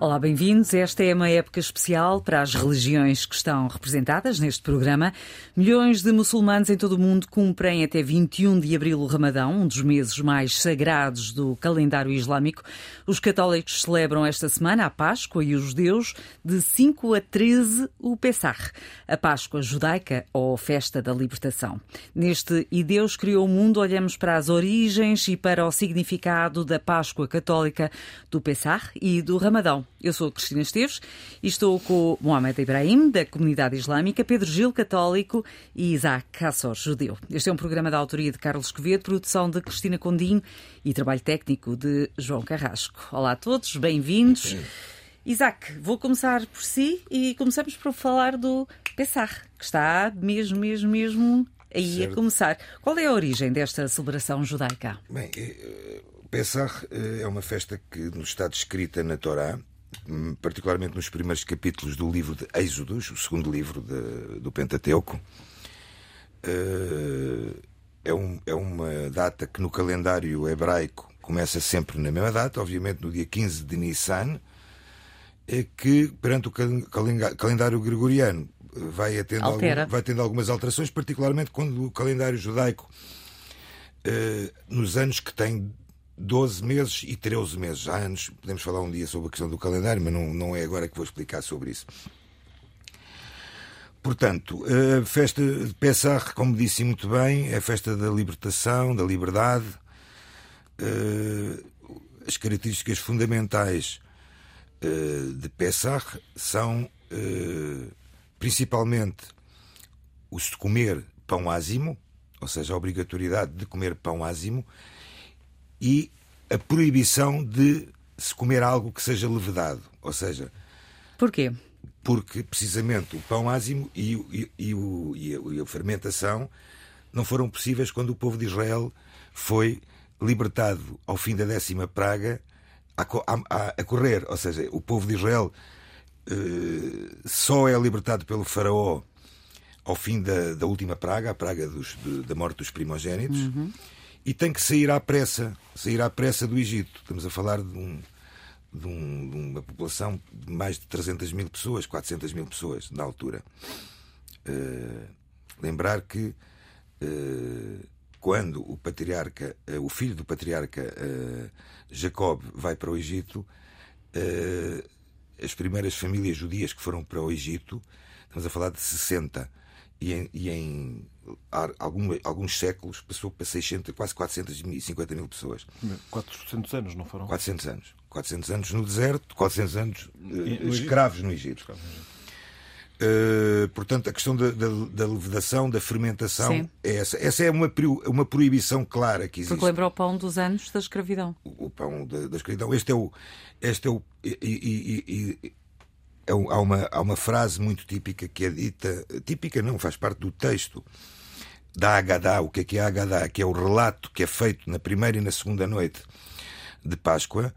Olá, bem-vindos. Esta é uma época especial para as religiões que estão representadas neste programa. Milhões de muçulmanos em todo o mundo cumprem até 21 de abril o Ramadão, um dos meses mais sagrados do calendário islâmico. Os católicos celebram esta semana a Páscoa e os judeus de 5 a 13 o Pessah, a Páscoa judaica ou Festa da Libertação. Neste E Deus criou o mundo, olhamos para as origens e para o significado da Páscoa católica, do Pessah e do Ramadão. Eu sou Cristina Esteves e estou com Mohamed Ibrahim, da comunidade islâmica, Pedro Gil, católico, e Isaac Kassor, judeu. Este é um programa da autoria de Carlos Quevedo, produção de Cristina Condinho e trabalho técnico de João Carrasco. Olá a todos, bem-vindos. Isaac, vou começar por si e começamos por falar do Pessah, que está mesmo, mesmo, mesmo aí certo. a começar. Qual é a origem desta celebração judaica? Bem, o Pessah é uma festa que nos está descrita na Torá particularmente nos primeiros capítulos do livro de Êxodos, o segundo livro de, do Pentateuco. Eh, é, um, é uma data que no calendário hebraico começa sempre na mesma data, obviamente no dia 15 de Nissan, é que perante o calendário gregoriano vai tendo, algum, vai tendo algumas alterações, particularmente quando o calendário judaico, eh, nos anos que tem 12 meses e 13 meses. Há anos, podemos falar um dia sobre a questão do calendário, mas não, não é agora que vou explicar sobre isso. Portanto, a festa de Pessah, como disse muito bem, é a festa da libertação, da liberdade. Eh, as características fundamentais eh, de Pessah são eh, principalmente o de comer pão ázimo, ou seja, a obrigatoriedade de comer pão ázimo, e a proibição de se comer algo que seja levedado. Ou seja. Porquê? Porque precisamente o pão ázimo e, e, e, o, e, a, fermentação não foram possíveis quando o povo de Israel foi libertado ao fim da décima praga a, a, a correr. Ou seja, o povo de Israel eh, só é libertado pelo faraó ao fim da, da última praga, a praga dos, de, da morte dos primogênitos. Uhum e tem que sair à pressa, sair à pressa do Egito. Estamos a falar de, um, de, um, de uma população de mais de 300 mil pessoas, 400 mil pessoas na altura. Uh, lembrar que uh, quando o patriarca, uh, o filho do patriarca Jacob vai para o Egito, as primeiras famílias judias que foram para o Egito, estamos a falar de 60, e em, e em algum, alguns séculos passou para 600, quase 450 mil pessoas. 400 anos, não foram? 400 anos. 400 anos no deserto, 400 anos no escravos no Egito. Uh, portanto, a questão da, da, da, levedação, da fermentação, Sim. é essa. Essa é uma, uma proibição clara que existe. Porque lembra o pão dos anos da escravidão. O, o pão da, da, escravidão. Este é o. Este é o e, e, e, é há, uma, há uma frase muito típica que é dita. Típica não, faz parte do texto da Agadá. O que é que é a Agadá? Que é o relato que é feito na primeira e na segunda noite de Páscoa.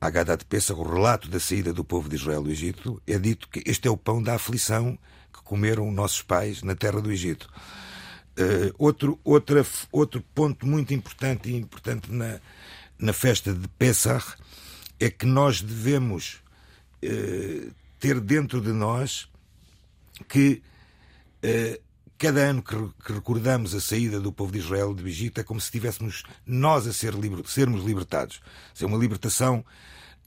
A Agadá de Pêssego, o relato da saída do povo de Israel do Egito, é dito que este é o pão da aflição que comeram nossos pais na terra do Egito. Uh, outro, outra, outro ponto muito importante e importante na, na festa de Pessah é que nós devemos uh, ter dentro de nós que uh, Cada ano que, recordamos a saída do povo de Israel do Egito é como se estivéssemos nós a ser liber, sermos libertados. É uma libertação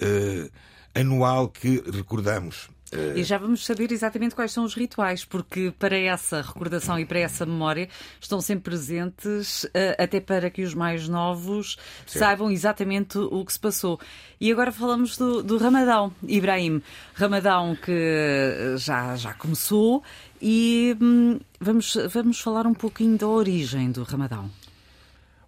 uh, anual que recordamos. Uh... E já vamos saber exatamente quais são os rituais, porque para essa recordação e para essa memória estão sempre presentes, uh, até para que os mais novos saibam exatamente o que se passou. E agora falamos do, do Ramadão, Ibrahim. Ramadão que já, já começou e hum, vamos, vamos falar um pouquinho da origem do Ramadão.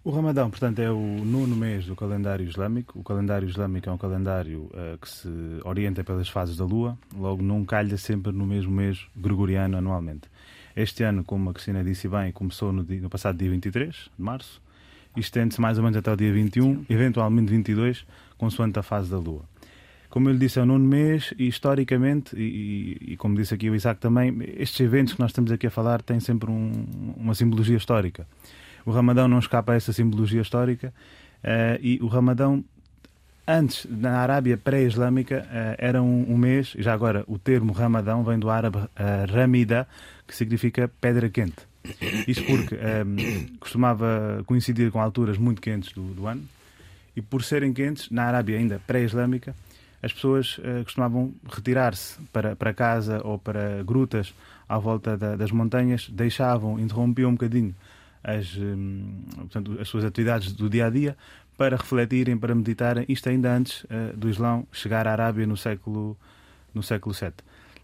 O Ramadão, portanto, é o nono mês do calendário islâmico. O calendário islâmico é um calendário uh, que se orienta pelas fases da Lua, logo não calha sempre no mesmo mês gregoriano anualmente. Este ano, como a Cristina disse bem, começou no, dia, no passado dia 23 de março e estende-se mais ou menos até o dia 21, eventualmente 22, consoante a fase da Lua. como eu lhe disse, é o nono mês e historicamente, e, e, e, como disse aqui o Isaac também, estes eventos que nós estamos aqui a falar têm sempre um, uma simbologia histórica. O Ramadão não escapa a essa simbologia histórica uh, e o Ramadão, antes, na Arábia pré-islâmica, uh, era um, mês, já agora o termo Ramadão vem do árabe uh, Ramida, que significa pedra quente. Isto porque um, costumava coincidir com alturas muito quentes do, do ano e por serem quentes, na Arábia ainda pré-islâmica, as pessoas uh, costumavam retirar-se para, para casa ou para grutas à volta da, das montanhas, deixavam, interrompiam um bocadinho as, um, portanto, as suas atividades do dia a dia para refletirem, para meditarem, isto ainda antes uh, do Islão chegar à Arábia no século, no século VII.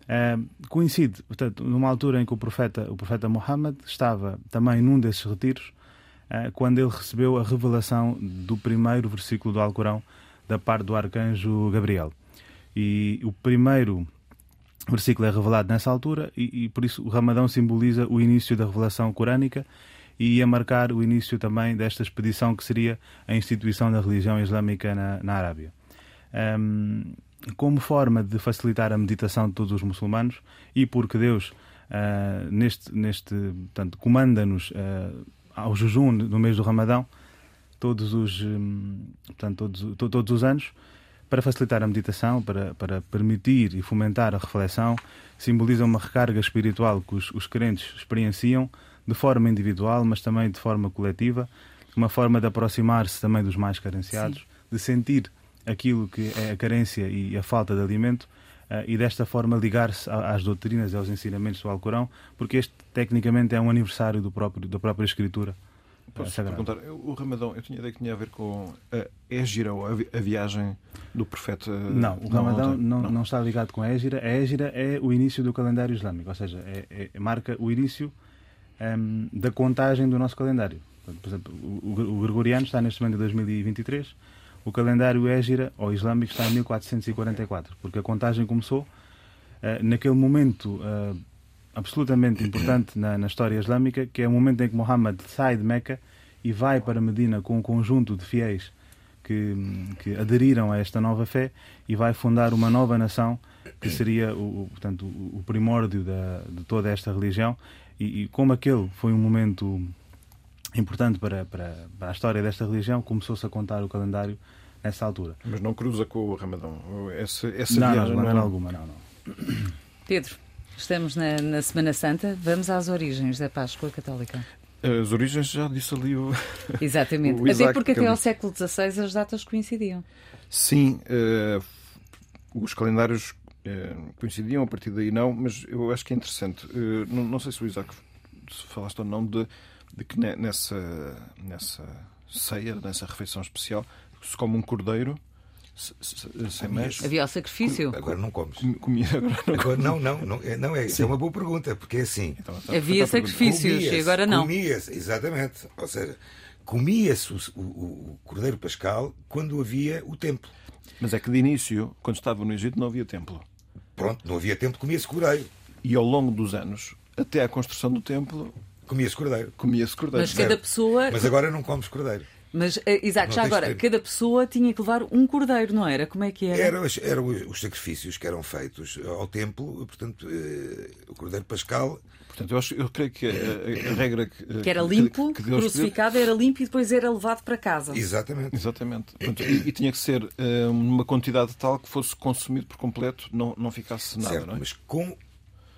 Uh, coincide, portanto, numa altura em que o profeta, o profeta Muhammad estava também num desses retiros, uh, quando ele recebeu a revelação do primeiro versículo do Alcorão da parte do arcanjo Gabriel. E o primeiro versículo é revelado nessa altura e, e por isso o Ramadão simboliza o início da revelação corânica e ia marcar o início também desta expedição que seria a instituição da religião islâmica na, na Arábia. Um, como forma de facilitar a meditação de todos os muçulmanos e porque Deus uh, neste, neste portanto, comanda-nos uh, ao jejum no mês do Ramadão todos os, um, portanto, todos, to, todos os anos para facilitar a meditação, para, para permitir e fomentar a reflexão, simboliza uma recarga espiritual que os, os crentes experienciam de forma individual, mas também de forma coletiva, uma forma de aproximar-se também dos mais carenciados, Sim. de sentir aquilo que é a carência e a falta de alimento uh, e desta forma ligar-se às doutrinas e aos ensinamentos do Alcorão, porque este tecnicamente é um aniversário do próprio, da própria escritura. Posso perguntar, o Ramadão, eu tinha ideia que tinha a ver com a Égira ou a viagem do profeta. Não, o Ramadão não, não, não, está ligado com a Égira. A Égira é o início do calendário islâmico, ou seja, é, é, marca o início um, ehm, da contagem do nosso calendário. Por exemplo, o, o, Gregoriano está neste momento em 2023, o calendário Égira ou islâmico está em 1444, porque a contagem começou uh, naquele momento. Uh, absolutamente importante na, na, história islâmica, que é o momento em que Muhammad sai de Meca e vai para Medina com um conjunto de fiéis que, que aderiram a esta nova fé e vai fundar uma nova nação que seria o, portanto, o primórdio da, de toda esta religião. E, e, como aquele foi um momento importante para, para, para a história desta religião, começou-se a contar o calendário nessa altura. Mas não cruza com o Ramadão? Essa, essa não, viagem não, não, não, alguma, não, não. Pedro. Estamos na, na, Semana Santa, vamos às origens da Páscoa Católica. As origens já disse ali o. Exatamente. o até porque até ao século XVI as datas coincidiam. Sim, uh, os calendários coincidiam, a partir daí não, mas eu acho que é interessante. Uh, não, não, sei se o Isaac se falaste ou não de, de que nessa, nessa ceia, nessa refeição especial, se come um cordeiro sem mexe. Havia o sacrifício? Agora não comes. Comia, agora não, agora, não, não, não, é, não é, é uma boa pergunta, porque é assim. Então, então, Havia sacrifícios e agora não. Comia-se, exatamente. Ou seja, comia-se o, o, o, Cordeiro Pascal quando havia o templo. Mas é que de início, quando estava no Egito, não havia templo. Pronto, não havia templo, comia-se cordeiro. E ao longo dos anos, até a construção do templo. Comia-se cordeiro. Comia-se cordeiro. Mas cada pessoa. Mas agora não comes cordeiro. Mas, uh, Isaac, já agora, cada pessoa tinha que levar um cordeiro, não era? Como é que era? Eram, eram os sacrifícios que eram feitos ao templo, portanto, uh, o cordeiro pascal. Portanto, eu, acho, eu creio que a, a, regra que, que era limpo, que, que crucificado, era limpo e depois era levado para casa. Exatamente. Exatamente. Portanto, e, e, tinha que ser uh, numa quantidade tal que fosse consumido por completo, não, não ficasse nada. Certo, não é? mas com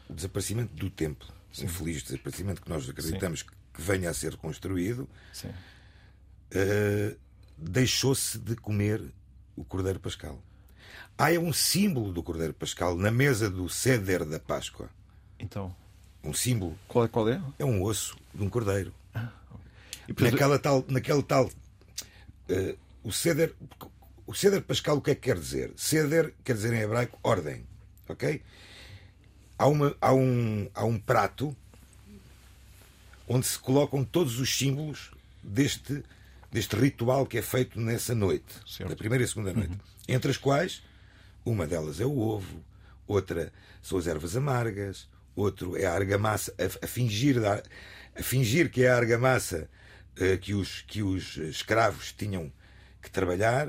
o desaparecimento do templo, esse infeliz desaparecimento que nós acreditamos Sim. que venha a ser construído. Sim uh, deixou-se de comer o Cordeiro Pascal. Há um símbolo do Cordeiro Pascal na mesa do ceder da Páscoa. Então. Um símbolo. Qual é? Qual é? É um osso de um cordeiro. Ah, okay. naquela tal, naquele tal. Uh, o ceder. O ceder pascal o que é que quer dizer? Ceder quer dizer em hebraico ordem. Ok? Há, uma, há, um, há um prato onde se colocam todos os símbolos deste deste ritual que é feito nessa noite, certo. na primeira e segunda noite, uhum. entre as quais uma delas é o ovo, outra são as ervas amargas, outro é a argamassa, a, a fingir, a, fingir que é a argamassa uh, que, os, que os escravos tinham que trabalhar,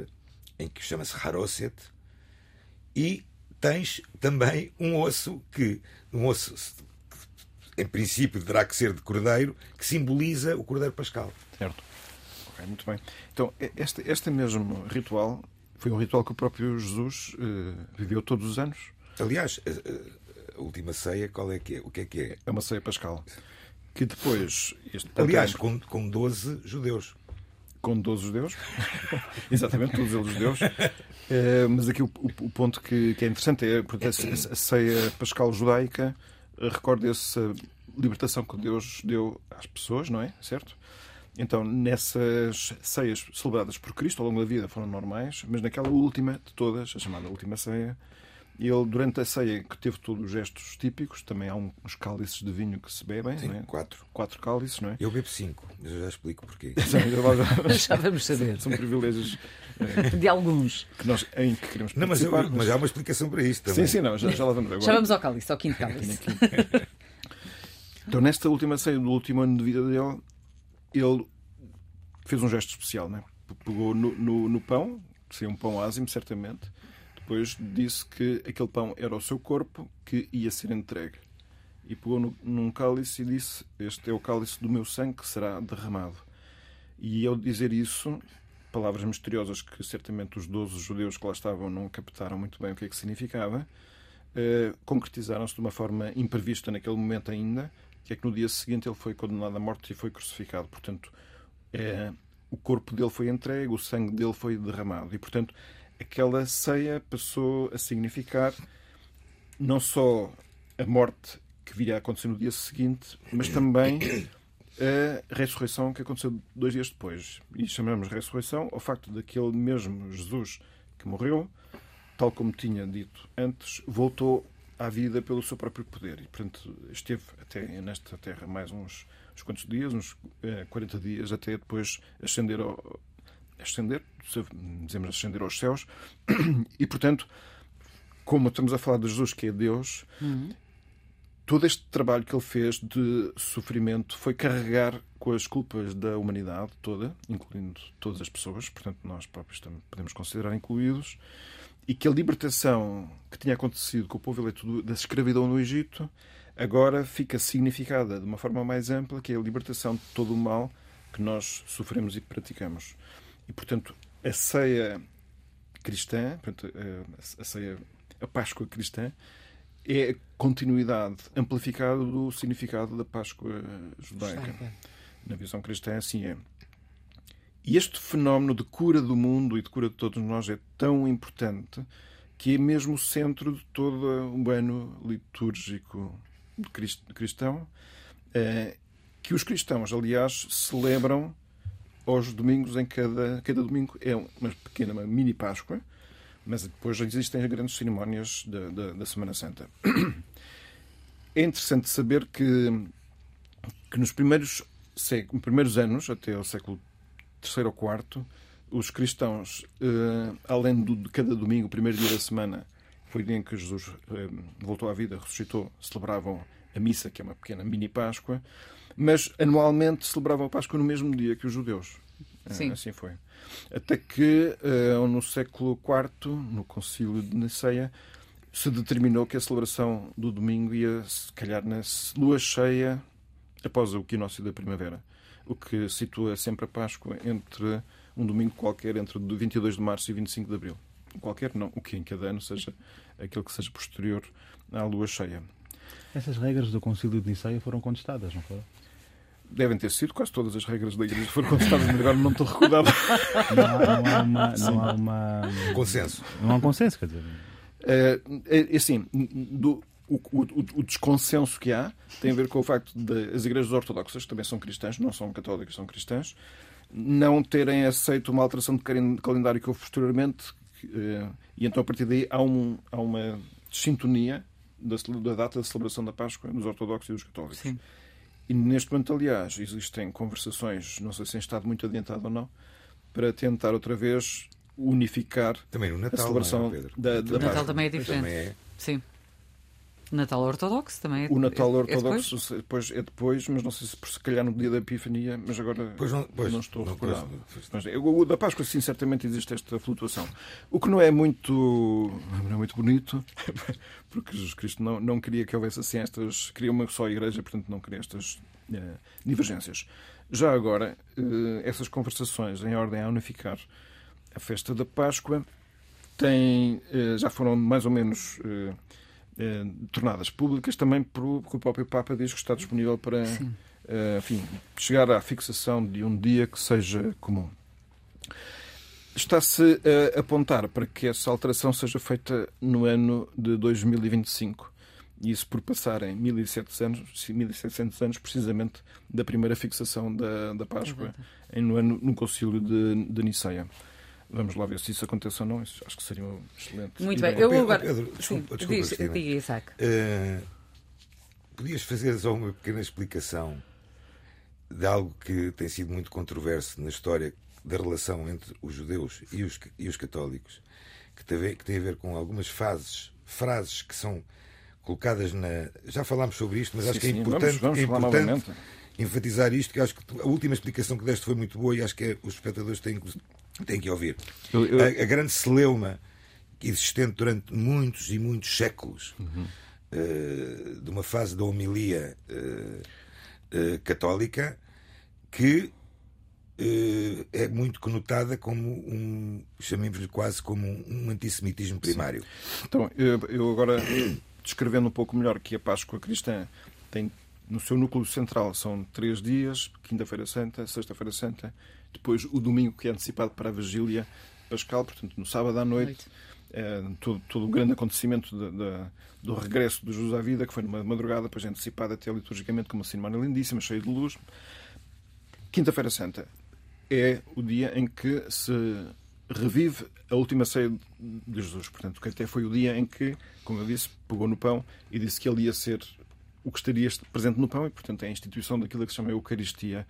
em que chama-se Haroset, e tens também um osso que, um osso em princípio terá que ser de cordeiro, que simboliza o cordeiro pascal. Certo. Ok, muito bem. Então, este, este mesmo ritual foi um ritual que o próprio Jesus uh, viveu todos os anos. Aliás, a, a, última ceia, qual é que é? O que é que é? É uma ceia pascal. Que depois. Aliás, com, com 12 judeus. Com 12 judeus. Exatamente, todos eles judeus. Uh, mas aqui o, o, o ponto que, que, é interessante é porque a, a ceia pascal judaica recorda essa libertação que Deus deu às pessoas, não é? Certo? Então, nessas ceias celebradas por Cristo ao longo da vida foram normais, mas naquela última de todas, a chamada última ceia, ele, durante a ceia, que teve todos os gestos típicos, também há uns cálices de vinho que se bebem, Sim, não é? quatro. Quatro cálices, não é? Eu bebo cinco, mas eu já explico porquê. já vamos saber. São privilégios é, de alguns que nós, em que queremos não, mas, eu, mas... mas, há uma explicação para isto também. Sim, sim, não, já, já lá vamos agora. Já vamos ao cálice, ao quinto cálice. então, nesta última ceia do último ano de vida dele, ele fez um gesto especial, né? Pegou no, no, no pão, seria um pão ázimo, certamente. Depois disse que aquele pão era o seu corpo que ia ser entregue. E pegou no, num cálice e disse: Este é o cálice do meu sangue que será derramado. E ao dizer isso, palavras misteriosas que certamente os 12 judeus que lá estavam não captaram muito bem o que é que significava, eh, concretizaram-se de uma forma imprevista naquele momento ainda, que é que no dia seguinte ele foi condenado à morte e foi crucificado. Portanto, é, o corpo dele foi entregue, o sangue dele foi derramado. E, portanto, aquela ceia passou a significar não só a morte que viria a acontecer no dia seguinte, mas também a ressurreição que aconteceu dois dias depois. E chamamos ressurreição ao facto daquele mesmo Jesus que morreu, tal como tinha dito antes, voltou à vida pelo seu próprio poder. E, portanto, esteve até nesta terra mais uns uns quantos dias, uns 40 eh, dias, até depois ascender ao, ascender, dizemos ascender aos céus, e portanto, como estamos a falar de Jesus, que é Deus, uhum. todo este trabalho que ele fez de sofrimento foi carregar com as culpas da humanidade toda, incluindo todas as pessoas, portanto, nós próprios também podemos considerar incluídos, e que a libertação que tinha acontecido com o povo eleito da escravidão no Egito agora fica significada de uma forma mais ampla, que é a libertação de todo o mal que nós sofremos e praticamos. E, portanto, a ceia cristã, portanto, a ceia, a Páscoa cristã, é a continuidade amplificada do significado da Páscoa judaica. Na visão cristã, assim é. E este fenómeno de cura do mundo e de cura de todos nós é tão importante que é mesmo o centro de todo o ano litúrgico cristão, eh, que os cristãos, aliás, celebram aos domingos, em cada, cada domingo é uma pequena, uma mini Páscoa, mas depois já existem as grandes cerimónias da, da, da Semana Santa. É interessante saber que, que nos primeiros, primeiros anos, até o século III ou IV, os cristãos, eh, além de cada domingo, o primeiro dia da semana, foi o dia em que Jesus eh, voltou à vida, ressuscitou, celebravam a missa, que é uma pequena mini Páscoa, mas anualmente celebravam a Páscoa no mesmo dia que os judeus. Eh, Sim. Assim foi. Até que uh, no século IV, no Concílio de Niceia, se determinou que a celebração do domingo ia, se calhar, na lua cheia após o equinócio da primavera, o que situa sempre a Páscoa entre um domingo qualquer, entre 22 de março e 25 de abril. Qualquer, não, o que em cada ano seja aquele que seja posterior à lua cheia. Essas regras do Concílio de Niceia foram contestadas, não foram? Devem ter sido, quase todas as regras da Igreja foram contestadas, mas agora não estou recordado. Não há, não há uma. Não há uma... Consenso. Não há um consenso, quer dizer. É, é assim, do, o, o, o, desconsenso que há tem a ver com o facto de as igrejas ortodoxas, que também são cristãs, não são católicas, são cristãs, não terem aceito uma alteração de calendário que houve posteriormente, eh, e então a partir daí há, um, há uma sintonia da, da, data da celebração da Páscoa dos ortodoxos e dos católicos. Sim. E neste momento, aliás, existem conversações, não sei se em estado muito adiantado ou não, para tentar outra vez unificar também no Natal, a celebração é, da, da O Natal também é diferente. Também é... Sim. Natal Ortodoxo também é O Natal é- é Ortodoxo depois? depois? é depois, mas não sei se por se calhar no dia da Epifania, mas agora Pois não- pois, não estou não recordado. Mas, é, o da Páscoa, sim, certamente existe esta flutuação. O que não é muito, não é muito bonito, porque Jesus Cristo não, não queria que houvesse assim estas. Queria uma só igreja, portanto não queria estas eh, divergências. Já agora, eh, essas conversações em ordem a unificar a festa da Páscoa têm, eh, já foram mais ou menos eh, eh, tornadas públicas também porque o próprio Papa diz que está disponível para eh, enfim, chegar à fixação de um dia que seja comum. Está-se a apontar para que essa alteração seja feita no ano de 2025. E isso por passarem 1700 anos, 1700 anos precisamente da primeira fixação da, da Páscoa em, no, ano, no Concílio de, de Niceia. Vamos lá ver se isso acontece ou não. Isso acho que seria um excelente. Muito bem, eu agora. Pedro, Sim, desculpa, desculpa, diz, diga, Isaac. Eh, podias fazer só uma pequena explicação de algo que tem sido muito controverso na história da relação entre os judeus e os, e os católicos, que tem, a ver, que tem a ver com algumas fases, frases que são colocadas na. Já falámos sobre isto, mas acho que é Sim, sim, importante, vamos- vamos é importante enfatizar isto, que acho que a última explicação que deste foi muito boa e acho que é- os espectadores têm, têm que ouvir. Eu- eu- A, a grande celeuma existente durante muitos e muitos séculos eh, de uma fase da homilia eh, eh, católica que é muito conotada como um, chamemos-lhe quase como um, um antissemitismo primário. Então, eu eu agora, descrevendo um pouco melhor que a Páscoa cristã tem no seu núcleo central são três dias, quinta-feira santa, sexta-feira santa, depois o domingo que é antecipado para a vigília pascal, portanto no sábado à noite, eh, todo, todo o grande acontecimento da- da- do regresso de Jesus à vida, que foi numa madrugada, depois é antecipado até liturgicamente com uma cerimónia lindíssima, cheia de luz. Quinta-feira Santa é o dia em que se revive a última ceia de Jesus. Portanto, que até foi o dia em que, como eu disse, pegou no pão e disse que ele ia ser o que estaria presente no pão e, portanto, é a instituição daquilo que se chama Eucaristia.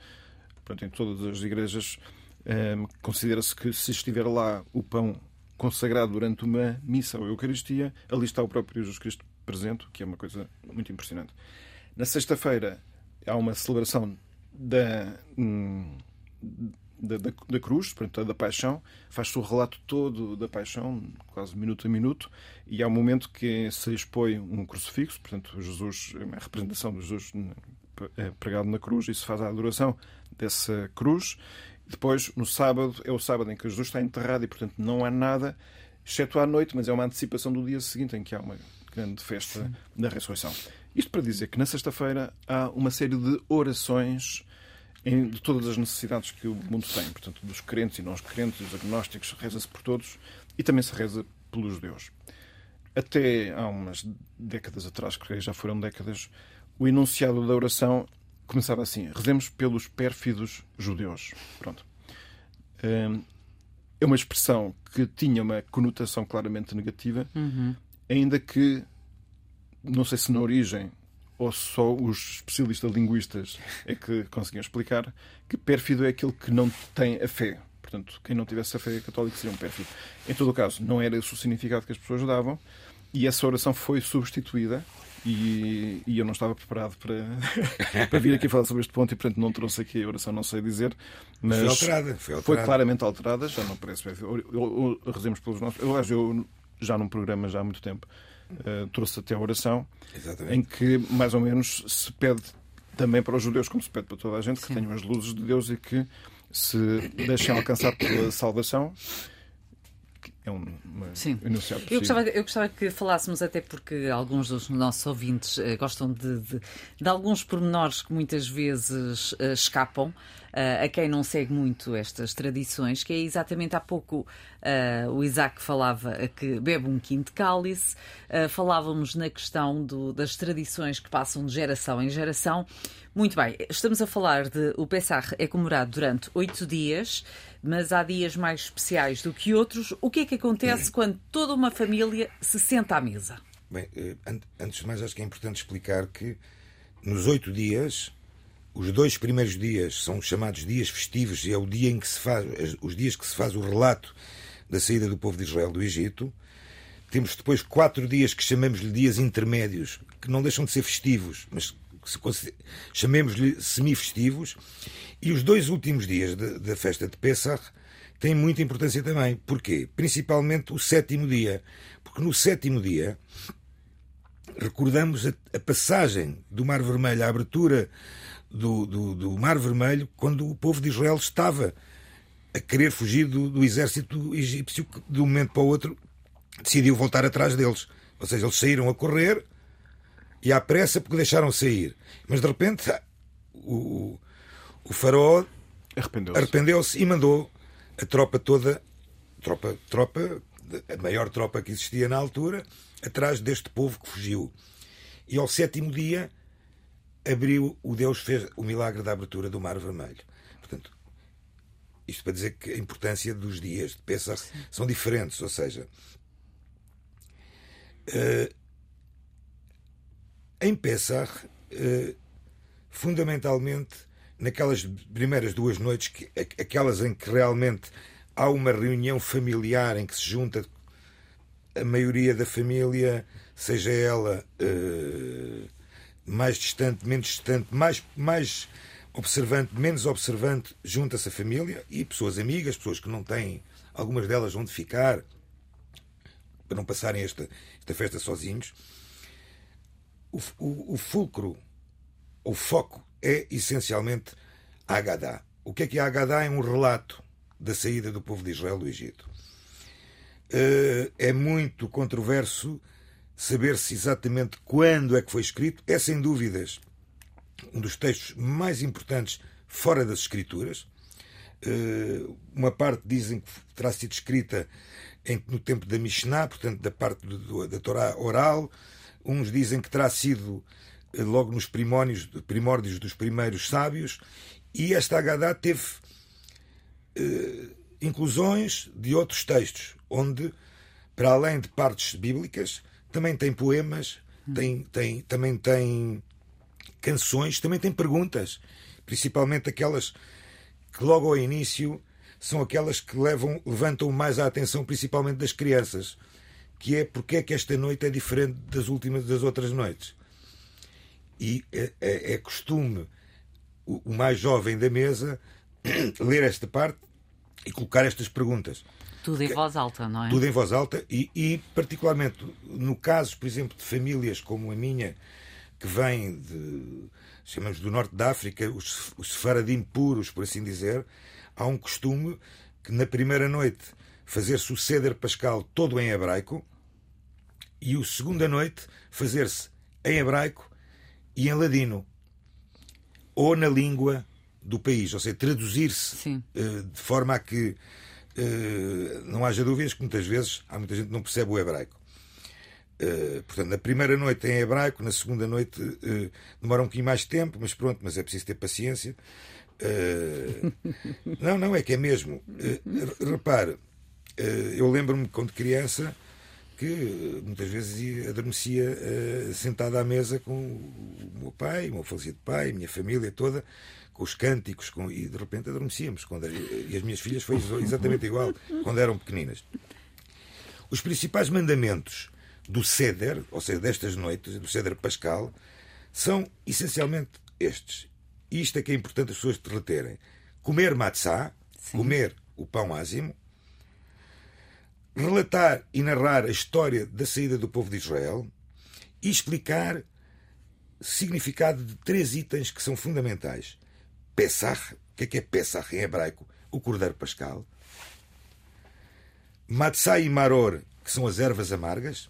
Portanto, em todas as igrejas ehm, considera-se que se estiver lá o pão consagrado durante uma missa ou Eucaristia, ali está o próprio Jesus Cristo presente, o que é uma coisa muito impressionante. Na sexta-feira há uma celebração da, hum, da, da, da cruz, portanto, da paixão, faz-se o relato todo da paixão, quase minuto a minuto, e há um momento que se expõe um crucifixo, portanto, Jesus, a representação de Jesus eh, pregado na cruz, e se faz a adoração dessa cruz. Depois, no sábado, é o sábado em que Jesus está enterrado e, portanto, não há nada, exceto à noite, mas é uma antecipação do dia seguinte, em que há uma grande festa da ressurreição. Isto para dizer que na sexta-feira há uma série de orações em- de todas as necessidades que o mundo tem, portanto, dos crentes e não crentes, dos agnósticos, reza-se por todos e também se reza pelos judeus. Até há umas décadas atrás, creio que já foram décadas, o enunciado da oração começava assim: rezemos pelos pérfidos judeus. Pronto. Hum, É uma expressão que tinha uma conotação claramente negativa, ainda que, não sei se na origem ou só os especialistas linguistas é que conseguiam explicar, que pérfido é aquele que não tem a fé. Portanto, quem não tivesse a fé católica seria um pérfido. Em todo o caso, não era esse o significado que as pessoas davam e essa oração foi substituída e, e eu não estava preparado para, para vir aqui falar sobre este ponto e, portanto, não trouxe aqui a oração, não sei dizer. Mas Foi alterada, foi foi alterada. claramente alterada, já não parece. Eu, eu, eu, rezemos pelos nossos. Aliás, eu já num programa já há muito tempo eh, trouxe até a oração Exatamente. em que mais ou menos se pede também para os judeus, como se pede para toda a gente, que tenham as luzes de Deus e que se deixem alcançar pela salvação. É um Sim. enunciado Eu gostava, eu gostava que falássemos, até porque alguns dos nossos ouvintes eh, gostam de, de, de alguns pormenores que muitas vezes eh, escapam eh, a quem não segue muito estas tradições, que é exatamente há pouco o Isaac falava que bebe um quinto cálice, falávamos na questão do- das tradições que passam de geração em geração. Muito bem, estamos a falar de o Pessah é comemorado durante oito dias, mas há dias mais especiais do que outros. O que é que acontece quando toda uma família se senta à mesa? Bem, eh, an- antes de mais, acho que é importante explicar que nos oito dias, os dois primeiros dias são chamados dias festivos e é o dia em que se faz, os dias que se faz o relato da saída do povo de Israel do Egito. temos depois quatro dias que chamamos-lhe dias intermédios, que não deixam de ser festivos, mas chamemos-lhe semi-festivos. E os dois últimos dias da festa de Pesach têm muita importância também. Porquê? Principalmente o sétimo dia. Porque no sétimo dia recordamos a, a passagem do Mar Vermelho, a abertura do, do, do, Mar Vermelho, quando o povo de Israel estava a querer fugir do, do exército egípcio, que de um momento para o outro decidiu voltar atrás deles. Ou seja, eles saíram a correr e à pressa porque deixaram sair. Mas de repente o, o faraó arrependeu-se arrependeu e mandou a tropa toda, tropa, tropa, a maior tropa que existia na altura, atrás deste povo que fugiu. E ao sétimo dia abriu, o Deus fez o milagre da abertura do Mar Vermelho. Portanto, isto para dizer que a importância dos dias de Pesach são diferentes, ou seja, uh, em Pesach, uh, fundamentalmente, naquelas primeiras duas noites, que, aquelas em que realmente há uma reunião familiar em que se junta a maioria da família, seja ela uh, mais distante, menos distante, mais, mais observante, menos observante, junta-se a família e pessoas amigas, pessoas que não têm, algumas delas onde ficar, para não passarem esta, esta festa sozinhos. O, o, o fulcro, o foco, é essencialmente a Agadá. O que é que a Agadá? É um relato da saída do povo de Israel do Egito. Eh, é muito controverso saber-se exatamente quando é que foi escrito. É sem dúvidas um dos textos mais importantes fora das escrituras. Eh, uma parte dizem que terá sido escrita no tempo da Mishnah, portanto da parte da Torá oral. Uns dizem que terá sido eh, logo nos primórdios, primórdios dos primeiros sábios. E esta Haggadah teve uh, inclusões de outros textos, onde, para além de partes bíblicas, também tem poemas, tem, tem, também tem canções, também tem perguntas, principalmente aquelas que logo ao início são aquelas que levam, levantam mais a atenção, principalmente das crianças, que é porque é que esta noite é diferente das últimas das outras noites. E é, é, é costume o, o mais jovem da mesa ler esta parte e colocar estas perguntas. Tudo em voz alta, não é? Tudo em voz alta e, e, particularmente no caso, por exemplo, de famílias como a minha, que vêm de, chamamos do norte da África, os, os sefaradim puros, por assim dizer, há um costume que na primeira noite fazer-se o ceder pascal todo em hebraico e o segunda noite fazer-se em hebraico e em ladino ou na língua do país, ou seja, traduzir-se uh, de forma a que eh, não haja dúvidas que muitas vezes há muita gente que não percebe o hebraico. Uh, portanto, na primeira noite em hebraico, na segunda noite uh, demora um bocadinho mais de tempo, mas pronto, mas é preciso ter paciência. Uh, não, não, é que é mesmo. repare, eu lembro-me quando criança que muitas vezes adormecia sentado à mesa com o meu pai, o meu falecido pai, a minha família toda, com os cânticos, com, e de repente adormecíamos. Quando, e as minhas filhas foi exatamente igual quando eram pequeninas. Os principais mandamentos do Ceder, ou seja, destas noites, do Ceder Pascal, são essencialmente estes. E isto é que é importante as pessoas te reterem. Comer matzá, comer o pão ázimo, relatar e narrar a história da saída do povo de Israel e explicar significado de três itens que são fundamentais. Pesach, o que é que é Pesach em hebraico? O Cordeiro Pascal. Matzah e Maror, que são as ervas amargas.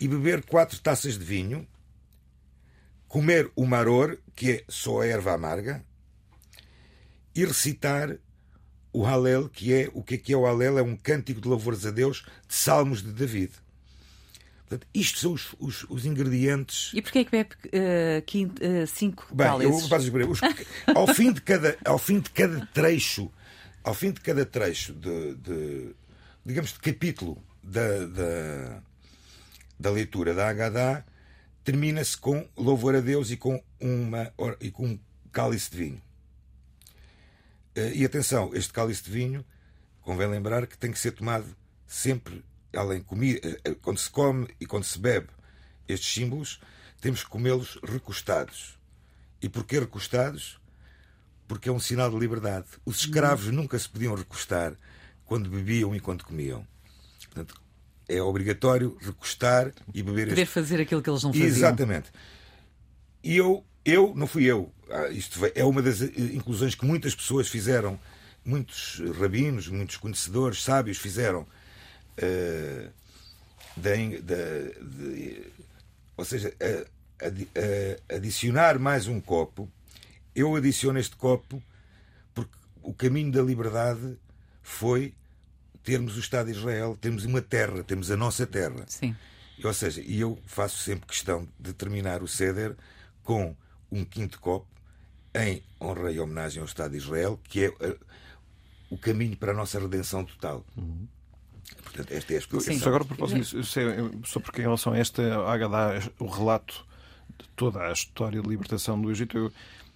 E beber quatro taças de vinho. Comer o Maror, que é só a erva amarga. E recitar o Halel, que é o que é, que é o Halel? É um cântico de louvores a Deus de Salmos de David. Portanto, isto são os, os, os, ingredientes. E porquê é que bebe uh, quinto, uh, cinco Bem, eu os, ao, fim de cada, ao fim de cada trecho, ao fim de cada trecho de, de digamos, de capítulo da, da, da leitura da Haggadah, termina-se com louvor a Deus e com, uma, e com um cálice de vinho. Uh, e atenção, este cálice de vinho, convém lembrar que tem que ser tomado sempre além comi, quando se come e quando se bebe estes símbolos, temos que comê-los recostados. E porquê recostados? Porque é um sinal de liberdade. Os escravos nunca se podiam recostar quando bebiam e quando comiam. Portanto, é obrigatório recostar e beber Poder este... fazer aquilo que eles não faziam. Exatamente. E eu, eu não fui eu. Ah, Isto é uma das eh, inclusões que muitas pessoas fizeram, muitos rabinos, muitos conhecedores, sábios fizeram. eh, da, da- de- ou seja, a- adi- a- adicionar mais um copo. Eu adiciono este copo porque o caminho da liberdade foi termos o Estado de Israel, termos uma terra, temos a nossa terra. Sim. Ou seja, e eu faço sempre questão de terminar o ceder com um quinto copo em honra e homenagem ao Estado de Israel, que é eh, o caminho para a nossa redenção total. Portanto, esta é a explicação. Sim. Só agora, a propósito só porque em relação a esta Agadá, o relato de toda a história de libertação do Egito, eu,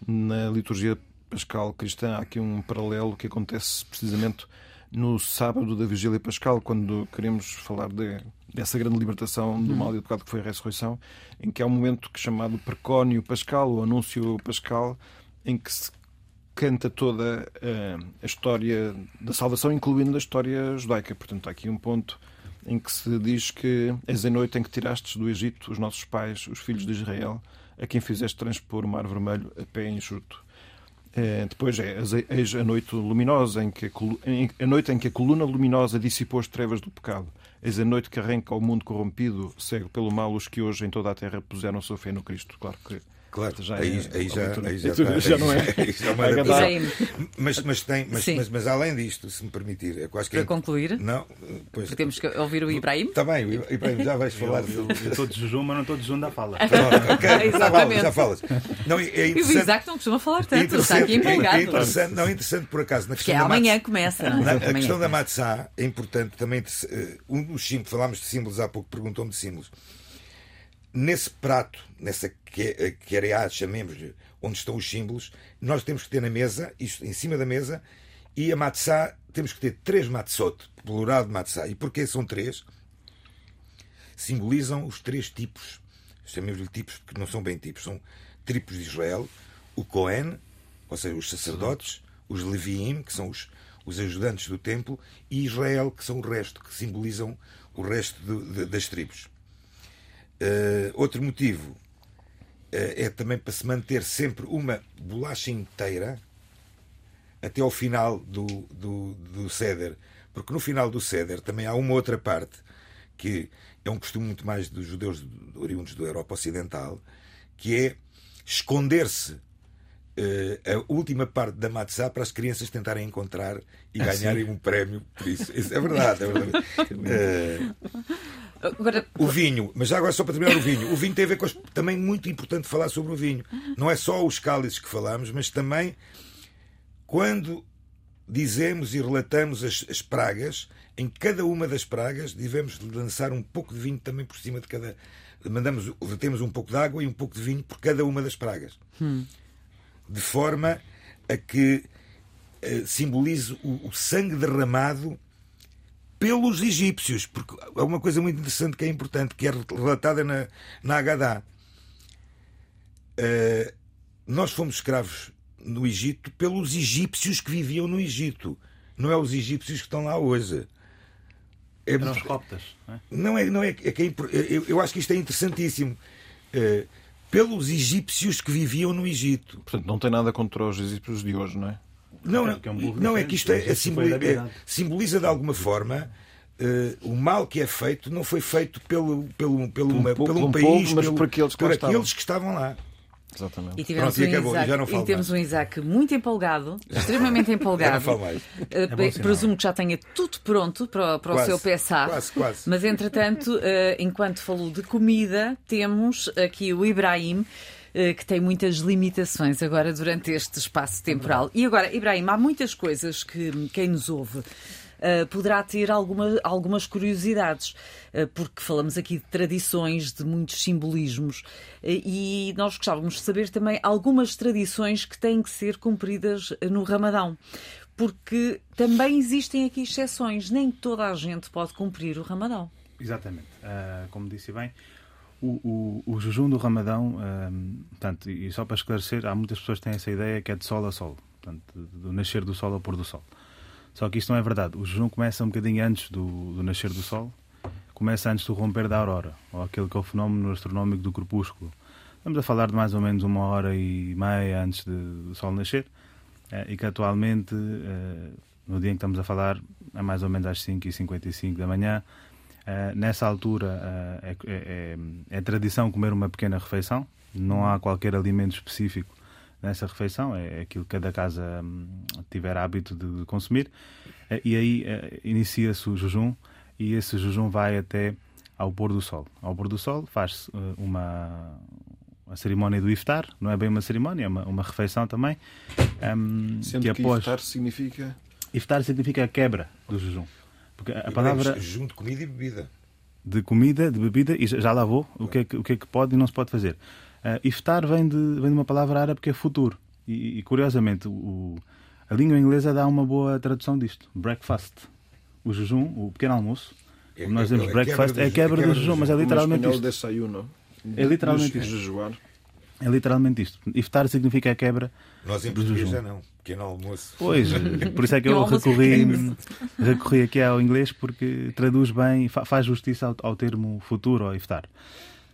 na liturgia pascal cristã, há aqui um paralelo que acontece precisamente no sábado da Vigília Pascal, quando queremos falar de- dessa grande libertação do mal e do pecado que foi a ressurreição, em que há um momento que é chamado Precónio Pascal, ou Anúncio Pascal, em que se canta toda eh, a história da salvação, incluindo a história judaica. Portanto, há aqui um ponto em que se diz que és a noite em que tirastes do Egito os nossos pais, os filhos de Israel, a quem fizeste transpor o mar vermelho a pé enxuto. Eh, depois é a noite luminosa em que a noite em que a coluna luminosa dissipou as trevas do pecado. Eis a noite que arranca ao mundo corrompido, cego pelo mal, os que hoje em toda a terra puseram sua fé no Cristo. Claro que Claro, já aí, é- aí já, aí já, está, já não é. aí já é uma. Ibrahim, Mas, mas, tem, mas, mas, mas além disto, se me permitir, é eu acho que para é- concluir, Não, pois. temos que ouvir o Ibrahim. Está bem, Ibrahim, já vais falar. Eu estou de jejum, mas não estou de jejum da fala. Pronto, já falas, já falas. Não, é é E o. Isaac não costuma falar tanto, está interessante- aqui empolgado. É interessante, não, é interessante por acaso. Na Que questão é da amanhã começa, não na, é? a questão da matzá é importante também. eh, Um dos símbolos, falámos de símbolos há pouco, perguntou-me de símbolos. Nesse prato, nessa que- quereá, chamemos-lhe, onde estão os símbolos, nós temos que ter na mesa, isto em cima da mesa, e a matzá, temos que ter três matzot, plural de matzá. E porquê são três? Simbolizam os três tipos, chamemos-lhe tipos porque não são bem tipos, são tribos de Israel, o Cohen, ou seja, os sacerdotes, os Leviim, que são os, os ajudantes do templo, e Israel, que são o resto, que simbolizam o resto do- de- das tribos. Eh, outro motivo eh, é também para se manter sempre uma bolacha inteira até ao final do, do, do ceder. Porque no final do ceder também há uma outra parte que é um costume muito mais dos judeus oriundos da Europa Ocidental, que é esconder-se eh, a última parte da matzá para as crianças tentarem encontrar e ganharem um prémio por isso. Isso é verdade. É verdade. Agora, o vinho, mas já agora só para terminar o vinho. O vinho tem a ver com as... também muito importante falar sobre o vinho. Não é só os cálices que falamos, mas também quando dizemos e relatamos as, as pragas, em cada uma das pragas devemos lançar um pouco de vinho também por cima de cada. Mandamos, temos um pouco de água e um pouco de vinho por cada uma das pragas. De forma a que eh, simbolize o, o sangue derramado pelos egípcios, porque há uma coisa muito interessante que é importante, que é relatada na, na Agadá. Eh, nós fomos escravos no Egito pelos egípcios que viviam no Egito. Não é os egípcios que estão lá hoje. É, Eram os coptas. não é? não é, não é, é que é eu, eu acho que isto é interessantíssimo. Eh, pelos egípcios que viviam no Egito. Portanto, não tem nada contra os egípcios de hoje, não é? Não, é um burro não é que isto é, diferente, é isso foi simboli- da é- simboliza de alguma forma eh, o mal que é feito não foi feito pelo, pelo, pelo, uma- po- pelo um país, mas pelo- por aqueles que estavam. aqueles que estavam lá. Exatamente. E tivemos, Pronto, um, acabou, Isaac, já não e um. Isaac muito empolgado, extremamente Já empolgado. não falo mais. Eh, sinal. presumo que já tenha tudo pronto para, para o Quase, seu PSA. quase, quase. Mas, entretanto, eh, enquanto falou de comida, temos aqui o Ibrahim. Eh, Que tem muitas limitações agora durante este espaço temporal. E agora, Ibrahim, há muitas coisas que quem nos ouve eh, poderá ter alguma, algumas curiosidades, eh, porque falamos aqui de tradições, de muitos simbolismos, eh, e nós gostávamos de saber também algumas tradições que têm que ser cumpridas no Ramadão. porque também existem aqui exceções. Nem toda a gente pode cumprir o Ramadão. Exatamente. Uh, como disse bem, o, o, o, jejum do Ramadão, um, portanto, e só para esclarecer, há muitas pessoas que têm essa ideia que é de sol a sol, portanto, do nascer do sol ao pôr do sol. Só que isto não é verdade. O jejum começa um bocadinho antes do, do nascer do sol, começa antes do romper da aurora, ou aquele que é o fenómeno astronómico do crepúsculo. Estamos a falar de mais ou menos uma hora e meia antes de, do sol nascer, eh, e que atualmente, eh, no dia em que estamos a falar, é mais ou menos às 5h55 da manhã, Uh, nessa altura uh, é, é, é, tradição comer uma pequena refeição, não há qualquer alimento específico nessa refeição, é aquilo que cada casa um, tiver hábito de consumir, uh, e aí inicia-se o jejum, e esse jejum vai até ao pôr do sol. Ao pôr do sol faz-se uma, a cerimónia do iftar, não é bem uma cerimónia, é uma, uma refeição também. Um, Sendo que, que após... iftar significa... Iftar significa a quebra do jejum. Porque a palavra. Junto de comida e bebida. De comida, de bebida, e já lá vou, o que é que, o que, é que pode e não se pode fazer. Uh, iftar vem de, vem de uma palavra árabe que é futuro. E, e curiosamente, o, a língua inglesa dá uma boa tradução disto: breakfast. O jejum, o pequeno almoço. É, nós dizemos é, breakfast, é a quebra, do, jejum, mas é literalmente isto. Desayuno. É literalmente isto. É literalmente isto. Iftar significa a quebra Nós em do já não. Pequeno almoço. Pois, por isso é que eu recorri, recorri aqui ao inglês porque traduz bem, faz justiça ao, ao termo futuro, ao iftar.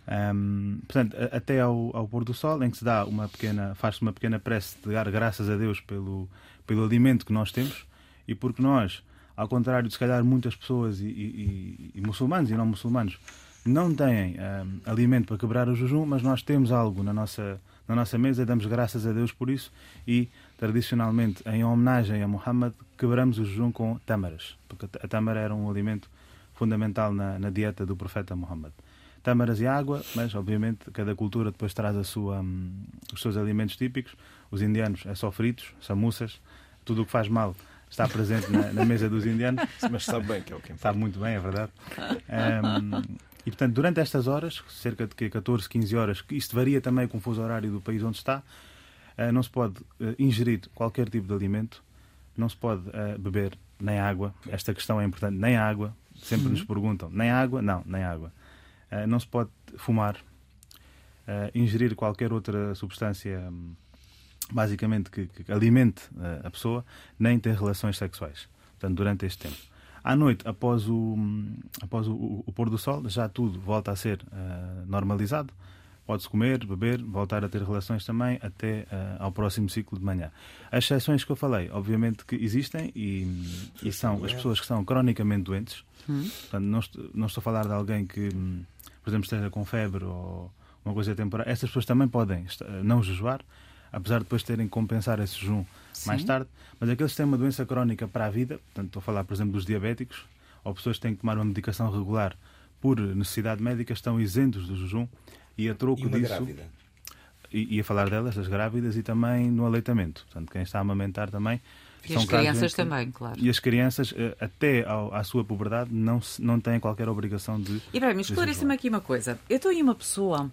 Um, portanto, até ao, ao, pôr do sol, em que se dá uma pequena, faz-se uma pequena prece de dar graças a Deus pelo, pelo alimento que nós temos e porque nós, ao contrário de se calhar muitas pessoas e, e, e muçulmanos e não muçulmanos, não têm um, alimento para quebrar o jejum, mas nós temos algo na nossa, na nossa mesa, damos graças a Deus por isso e, tradicionalmente, em homenagem a Muhammad, quebramos o jejum com tâmaras, porque a tâmara era um alimento fundamental na, na dieta do profeta Muhammad. Tâmaras e água, mas obviamente cada cultura depois traz a sua, um, os seus alimentos típicos. Os indianos é só fritos, samuças, tudo o que faz mal está presente na, na, mesa dos indianos. Mas sabe bem que é o que Sabe muito bem, é verdade. Um, e, portanto, durante estas horas, cerca de 14, 15 horas, isto varia também com o fuso horário do país onde está, uh, não se pode uh, ingerir qualquer tipo de alimento, não se pode uh, beber nem água. Esta questão é importante, nem água. Sempre nos perguntam, nem água? Não, nem água. não se pode fumar, ingerir qualquer outra substância, basicamente, que, que alimente a pessoa, nem ter relações sexuais. Portanto, durante este tempo. À noite, após o, após o, o pôr do sol, já tudo volta a ser uh, normalizado. Pode-se comer, beber, voltar a ter relações também até uh, ao próximo ciclo de manhã. As exceções que eu falei, obviamente que existem e, e são as pessoas que são cronicamente doentes. Hum. Portanto, não, estou, não estou a falar de alguém que, por exemplo, esteja com febre ou uma coisa temporária. Essas pessoas também podem não jejuar, apesar de depois terem que compensar esse jejum Sim. mais tarde. Mas aqueles que têm uma doença crónica para a vida, portanto, estou a falar, por exemplo, dos diabéticos, ou pessoas que têm que tomar uma medicação regular por necessidade médica, estão isentos do jejum e a troco e disso. Grávida. E, e a falar delas, das grávidas e também no aleitamento. Portanto, quem está a amamentar também. E as crianças também, claro. E as crianças, eh, até ao, à sua puberdade, não, não têm qualquer obrigação de. E bem, esclareça-me aqui uma coisa. Eu estou aí uma pessoa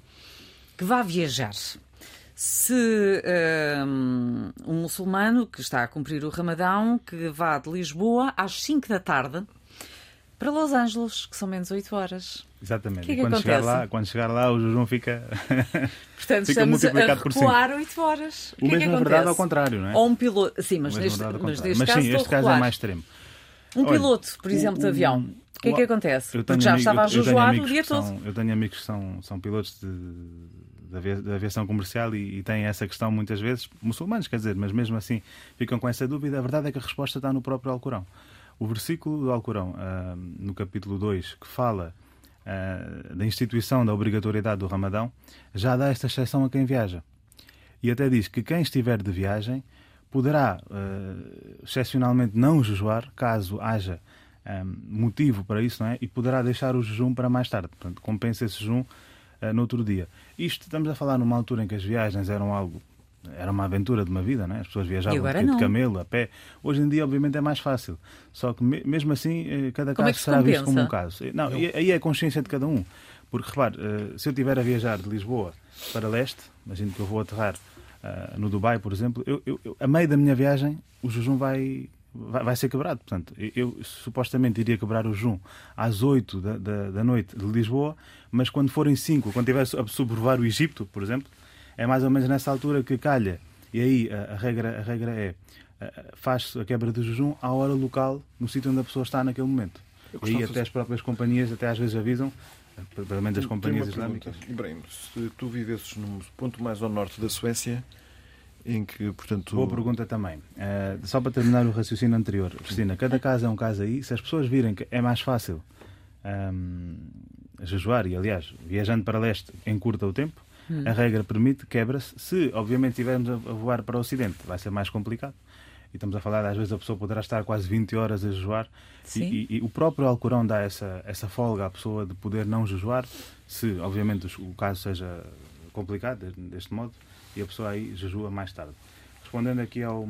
que vá viajar se um, um muçulmano que está a cumprir o Ramadão, que vá de Lisboa às 5 da tarde para Los Angeles, que são menos 8 horas. Exatamente. Que é que quando, chegar lá, quando chegar lá, o jejum fica. Portanto, fica estamos a recuar 8 horas. O, o que mesmo, é que verdade, ao contrário, não é? Ou um piloto. Sim, mas neste, mas neste mas, caso. Sim, este caso é mais extremo. Um Olha, piloto, por exemplo, o, de avião. O que é que acontece? Porque já estava a jejuar o dia todo. eu tenho amigos que são, são pilotos de da aviação comercial e, e têm essa questão muitas vezes, muçulmanos, quer dizer, mas mesmo assim ficam com essa dúvida. A verdade é que a resposta está no próprio Alcorão. O versículo do Alcorão, uh, no capítulo 2, que fala uh, da instituição da obrigatoriedade do Ramadão, já dá esta exceção a quem viaja. E até diz que quem estiver de viagem poderá, uh, excepcionalmente, não jejuar, caso haja um, motivo para isso, não é? E poderá deixar o jejum para mais tarde. Portanto, compensa esse jejum no outro dia. Isto estamos a falar numa altura em que as viagens eram algo era uma aventura de uma vida, né? as pessoas viajavam de camelo, a pé. Hoje em dia, obviamente, é mais fácil. Só que, mesmo assim, eh, cada como caso é será compensa? visto como um caso. Não, aí é a consciência de cada um. Porque, repare, eh, se eu estiver a viajar de Lisboa para leste, imagino que eu vou aterrar uh, no Dubai, por exemplo, eu, eu, eu, a meio da minha viagem, o jejum vai, vai, vai ser quebrado. Portanto, eu, eu, supostamente iria quebrar o jejum às 8 da, da, da, noite de Lisboa, mas quando forem 5, quando tiver a sobrevoar o Egito, por exemplo, é mais ou menos nessa altura que calha. E aí a, a regra, a regra é faz a quebra do jejum à hora local, no sítio onde a pessoa está naquele momento. E aí até as próprias companhias até às vezes avisam, pelo menos as companhias islâmicas. Ibrahim, se tu vivesses num ponto mais ao norte da Suécia, em que, portanto... Boa pergunta também. Uh, só para terminar o raciocínio anterior, Cristina, cada caso é um caso aí. Se as pessoas virem que é mais fácil um, ehm, jejuar, e aliás, viajando para leste encurta o tempo, hum. a regra permite, quebra-se. Se, obviamente, estivermos a voar para o ocidente, vai ser mais complicado. E estamos a falar, às vezes a pessoa poderá estar quase 20 horas a jejuar. E, e, e, o próprio Alcorão dá essa, essa folga à pessoa de poder não jejuar, se, obviamente, o caso seja complicado deste modo e a pessoa aí jejua mais tarde. Respondendo aqui ao,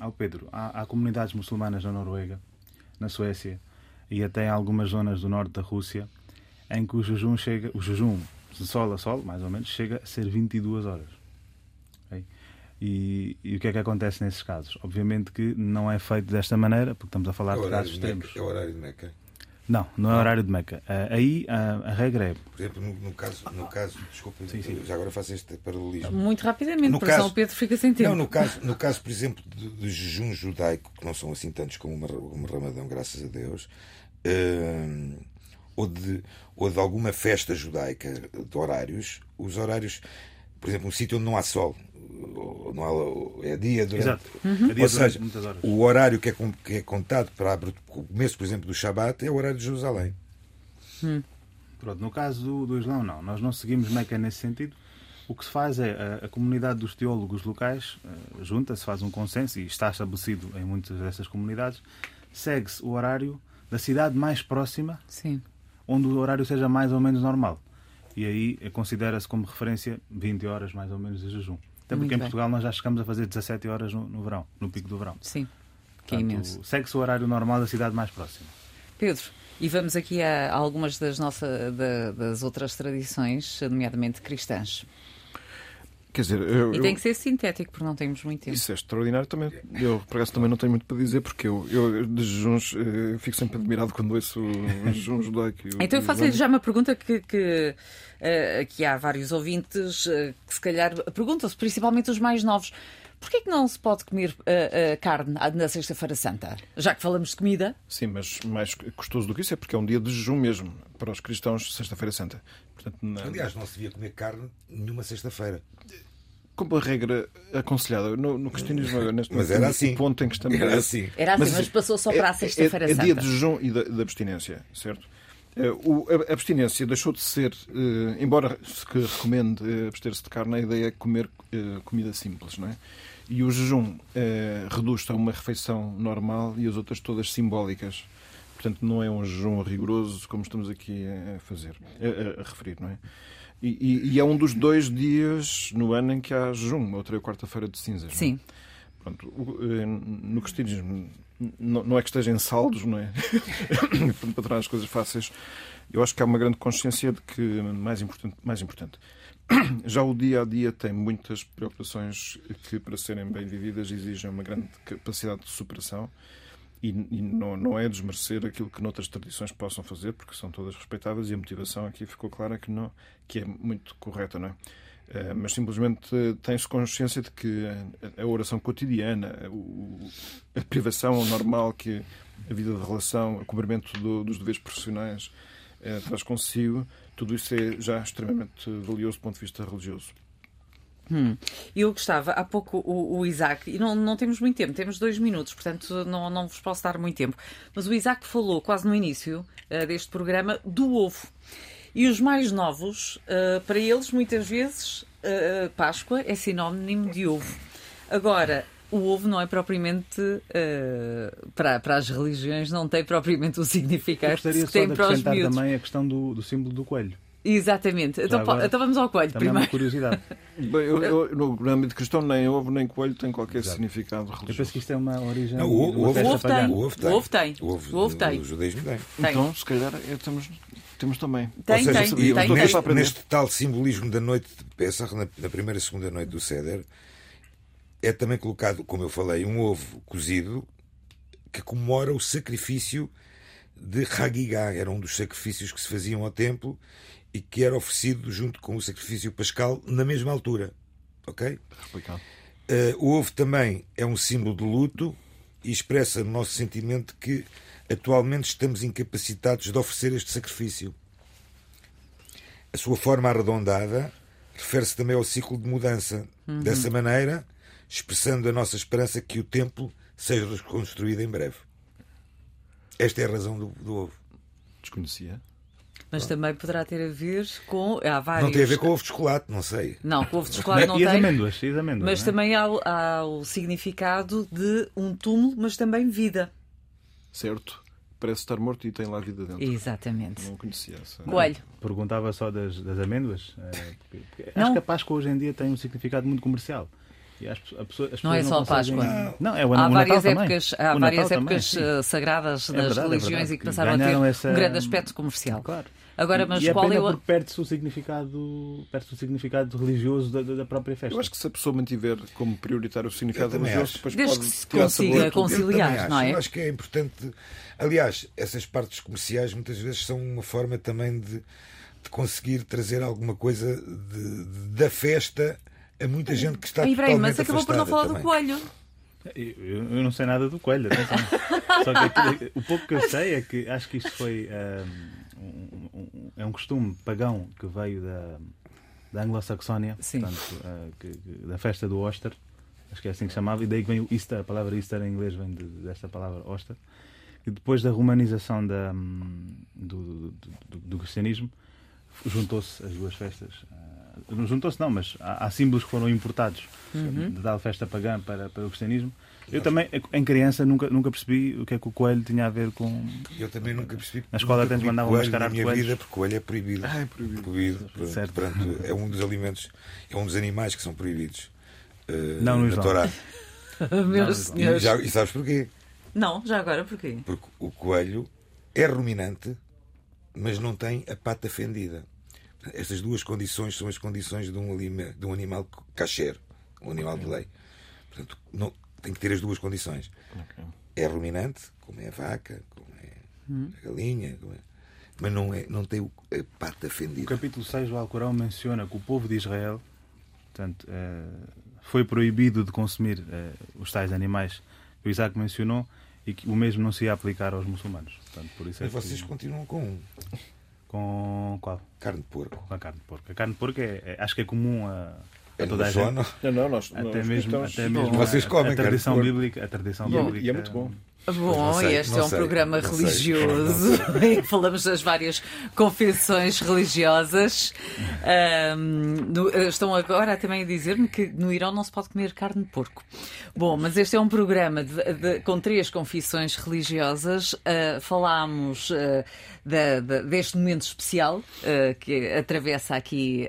ao Pedro, há, há comunidades muçulmanas na Noruega, na Suécia e até em algumas zonas do norte da Rússia em que o jejum chega, o jejum de sol a sol, mais ou menos, chega a ser 22 horas. Okay? E, e, o que é que acontece nesses casos? Obviamente que não é feito desta maneira, porque estamos a falar é de casos extremos. É o horário de Meca. Não, não é horário de Meca. Uh, aí uh, a regra é. Por exemplo, no, no, caso, no caso, desculpa, sim, sim. já agora faço este paralelismo. Muito rapidamente, no porque caso, São Pedro fica sem tempo. Não, no caso, no caso por exemplo, do, do jejum judaico, que não são assim tantos como o Ramadão, graças a Deus, uh, ou, de, ou de alguma festa judaica de horários, os horários, por exemplo, um sítio onde não há sol, não há, é dia durante. Exato. Uhum. É dia Ou seja, o horário que é, que é contado para o começo, por exemplo, do Shabat é o horário de Jerusalém. Hum. Pronto, no caso do, do Islão, não. Nós não seguimos Meca nesse sentido. O que se faz é a, a comunidade dos teólogos locais uh, junta-se, faz um consenso e está estabelecido em muitas dessas comunidades. Segue-se o horário da cidade mais próxima, Sim. onde o horário seja mais ou menos normal. E aí eh, considera-se como referência 20 horas mais ou menos de jejum. Até porque em Portugal nós já chegamos a fazer 17 horas no, no verão, no pico do verão. Sim, que é imenso. Segue-se o horário normal da cidade mais próxima. Pedro, e vamos aqui a algumas das, nossas, das outras tradições, nomeadamente cristãs. Quer dizer, eu, e tem que ser sintético, porque não temos muito tempo. Isso é extraordinário também. Eu, por acaso, também não tenho muito para dizer, porque eu, eu de jejuns eu eh, fico sempre admirado quando ouço jejum judaico. Então eu faço já uma pergunta que, que, uh, que há vários ouvintes uh, que se calhar perguntam-se, principalmente os mais novos. Porquê que não se pode comer uh, uh, carne na Sexta-feira Santa? Já que falamos de comida? Sim, mas mais custoso do que isso é porque é um dia de jejum mesmo para os cristãos, Sexta-feira Santa. Portanto, na... Aliás, não se devia comer carne nenhuma sexta-feira. Como a regra aconselhada no, no cristianismo, neste mas era assim. ponto em que estamos. Era assim. Era assim, mas, mas passou só para a Sexta-feira é, é, Santa. É dia de jejum e de abstinência, certo? Eh, a abstinência deixou de ser, eh, embora se recomende eh, abster-se de carne, a ideia é comer comida simples, não é? E o jejum reduz-se a uma refeição normal e as outras todas simbólicas. Portanto, não é um jejum rigoroso como estamos aqui a fazer, a, a referir, não é? E, e, e, é um dos dois dias no ano em que há jejum, outra é quarta-feira de cinzas. Sim. Não é? Pronto, no cristianismo não, é que esteja em saldos, não é? para tornar as coisas fáceis, eu acho que há uma grande consciência de que, mais importante, mais importante, já o dia a dia tem muitas preocupações que, para serem bem vividas, exigem uma grande capacidade de superação. E, e não, não, é desmerecer aquilo que noutras tradições possam fazer, porque são todas respeitáveis e a motivação aqui ficou clara que, não, que é muito correta, não é? Eh, mas simplesmente tem-se consciência de que a oração cotidiana, a privação normal que a vida de relação, o cumprimento dos deveres profissionais eh, traz consigo, tudo isso é já extremamente valioso do ponto de vista religioso. Hum. Eu gostava, há pouco o, o, Isaac, e não, não temos muito tempo, temos dois minutos, portanto não, não vos posso dar muito tempo, mas o Isaac falou quase no início uh, deste programa do ovo. E os mais novos, uh, para eles, muitas vezes, uh, Páscoa é sinónimo de ovo. Agora, o ovo não é propriamente uh, para, para as religiões não tem propriamente o significado que tem para os miúdos. também a questão do, do símbolo do coelho. Exatamente. Então, agora, então, vamos ao coelho primeiro. É uma curiosidade. Bem, eu, eu, no âmbito cristão, nem ovo nem coelho tem qualquer Exato. significado religioso. Eu penso que isto é uma origem. Não, o, o, ovo, o, ovo tem. o ovo tem. O ovo tem. O ovo, o ovo tem. O judaísmo tem. tem. Então, se calhar, temos, temos também. Tem, Ou seja, tem, tem, neste, tem. neste, tal simbolismo da noite de Pesach, na, na primeira e segunda noite do Seder, é também colocado, como eu falei, um ovo cozido que comemora o sacrifício de Hagigah. Era um dos sacrifícios que se faziam ao templo e que era oferecido junto com o sacrifício pascal na mesma altura. Ok? Explicado. Uh, o ovo também é um símbolo de luto e expressa o nosso sentimento que atualmente estamos incapacitados de oferecer este sacrifício. A sua forma arredondada refere-se também ao ciclo de mudança. Uhum. Dessa maneira, expressando a nossa esperança que o templo seja reconstruído em breve. Esta é a razão do, do ovo. Desconhecia. Mas também poderá ter a ver com. Há vários... Não tem a ver com ovo de chocolate, não sei. Não, com ovo de chocolate não e as tem. amêndoas, e as amêndoas. Mas é? também há, o- há o significado de um túmulo, mas também vida. Certo. Parece estar morto e tem lá vida dentro. Exatamente. Não conhecia essa. Coelho. Perguntava só das, das amêndoas. eh, porque Não. Acho que a Páscoa hoje em dia tem um significado muito comercial. E as, a pessoa- as Não é só a conseguem- Páscoa. Não, é o, Há o várias Natal épocas, também. há O várias Natal épocas também, eh, sagradas É das verdade, é religiões verdade. e que passaram a ter essa- um grande aspecto comercial. Claro. Agora, mas e é qual é o. porque perde-se o significado, perde o significado religioso da, da- própria festa. Eu acho que se a pessoa mantiver como prioritário o significado religioso, depois Desde pode que se consiga a conciliar, não acho. é? Eu acho que é importante. Aliás, essas partes comerciais muitas vezes são uma forma também de, de conseguir trazer alguma coisa de- de- da festa a muita gente que está Ibrahim, totalmente mas acabou por não falar do também. coelho. Eu, eu- não sei nada do coelho, atenção. Só que aquilo- o pouco que eu sei é que acho que isto foi um, um- um- é um costume pagão que veio da, da anglo-saxónia, Sim. portanto, que- que- da festa do Oster, acho que é assim que se chamava, e daí que vem o Easter, a palavra Easter em inglês vem de- desta palavra Oster. E depois da romanização da, hum, do, do- do- do cristianismo, juntou-se as duas festas. Não juntou-se, não, mas há, há símbolos que foram importados de tal festa pagã para, para o cristianismo. Eu também, em criança, nunca, nunca percebi o que é que o coelho tinha a ver com. Eu também nunca percebi. Na escola até comi mandavam coelho mascarar na minha coelhos. vida, porque coelho é proibido. Ah, é proibido. Proibido. Certo. Portanto, é um dos alimentos, é um dos animais que são proibidos. eh, Não no na Islão. Torá. Meus não. E, senhores. já- e sabes porquê? Não, já agora porquê? Porque o coelho é ruminante, mas não tem a pata fendida. Estas duas condições são as condições de um, alime- de um animal kasher, um animal de lei. Portanto, não, tem que ter as duas condições. Ok. É ruminante, como é a vaca, como é a galinha, como é- mas não, é, não tem o- a pata O fendida. capítulo 6 do Alcorão menciona que o povo de Israel portanto, eh, foi proibido de consumir eh, os tais animais que o Isaac mencionou e que o mesmo não se ia aplicar aos muçulmanos. Portanto, por isso é Mas vocês que, continuam com um, com qual? carne de porco. Com a carne de porco. A carne de porco é, é- acho que é comum a, a É toda a gente. Não, não, nós, Até nós mesmo, até mesmo Vocês a- comem a, tradição bíblica, a tradição E é- bíblica e é muito bom. Bom, sei, este é um sei, programa sei. religioso que falamos das várias confissões religiosas. Ahm, no- estão agora também a dizer-me que no Irão não se pode comer carne de porco. Bom, mas este é um programa de- de- com três confissões religiosas. Ah, falámos da- da- deste momento especial ah, que atravessa aqui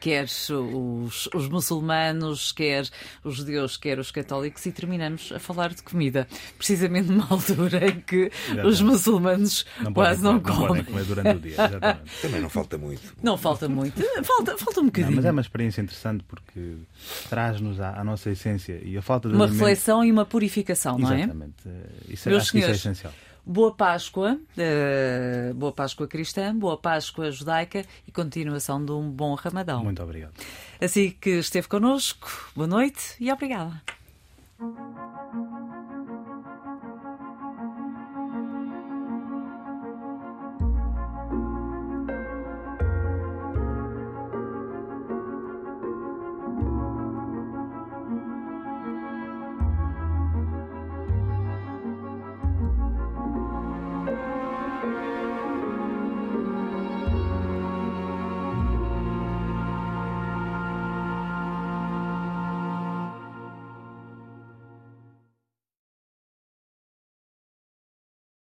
quer os, os muçulmanos, quer os judeus, quer os católicos e terminamos a falar de comida. Precisamente numa altura em que os Exatamente. muçulmanos quase não comer, não podem comem. comer durante o dia. Exatamente. Também não falta muito. Não falta muito. Falta, falta um Não, bocadinho. mas é uma experiência interessante porque traz-nos à, à nossa essência e a falta de Uma alimento- reflexão e uma purificação, não é? Exatamente. Isso, Meus acho que isso é senhores, essencial. Boa Páscoa, eh, boa Páscoa cristã, boa Páscoa judaica e continuação de um bom Ramadão. Muito obrigado. Assim que esteve connosco, boa noite e obrigada.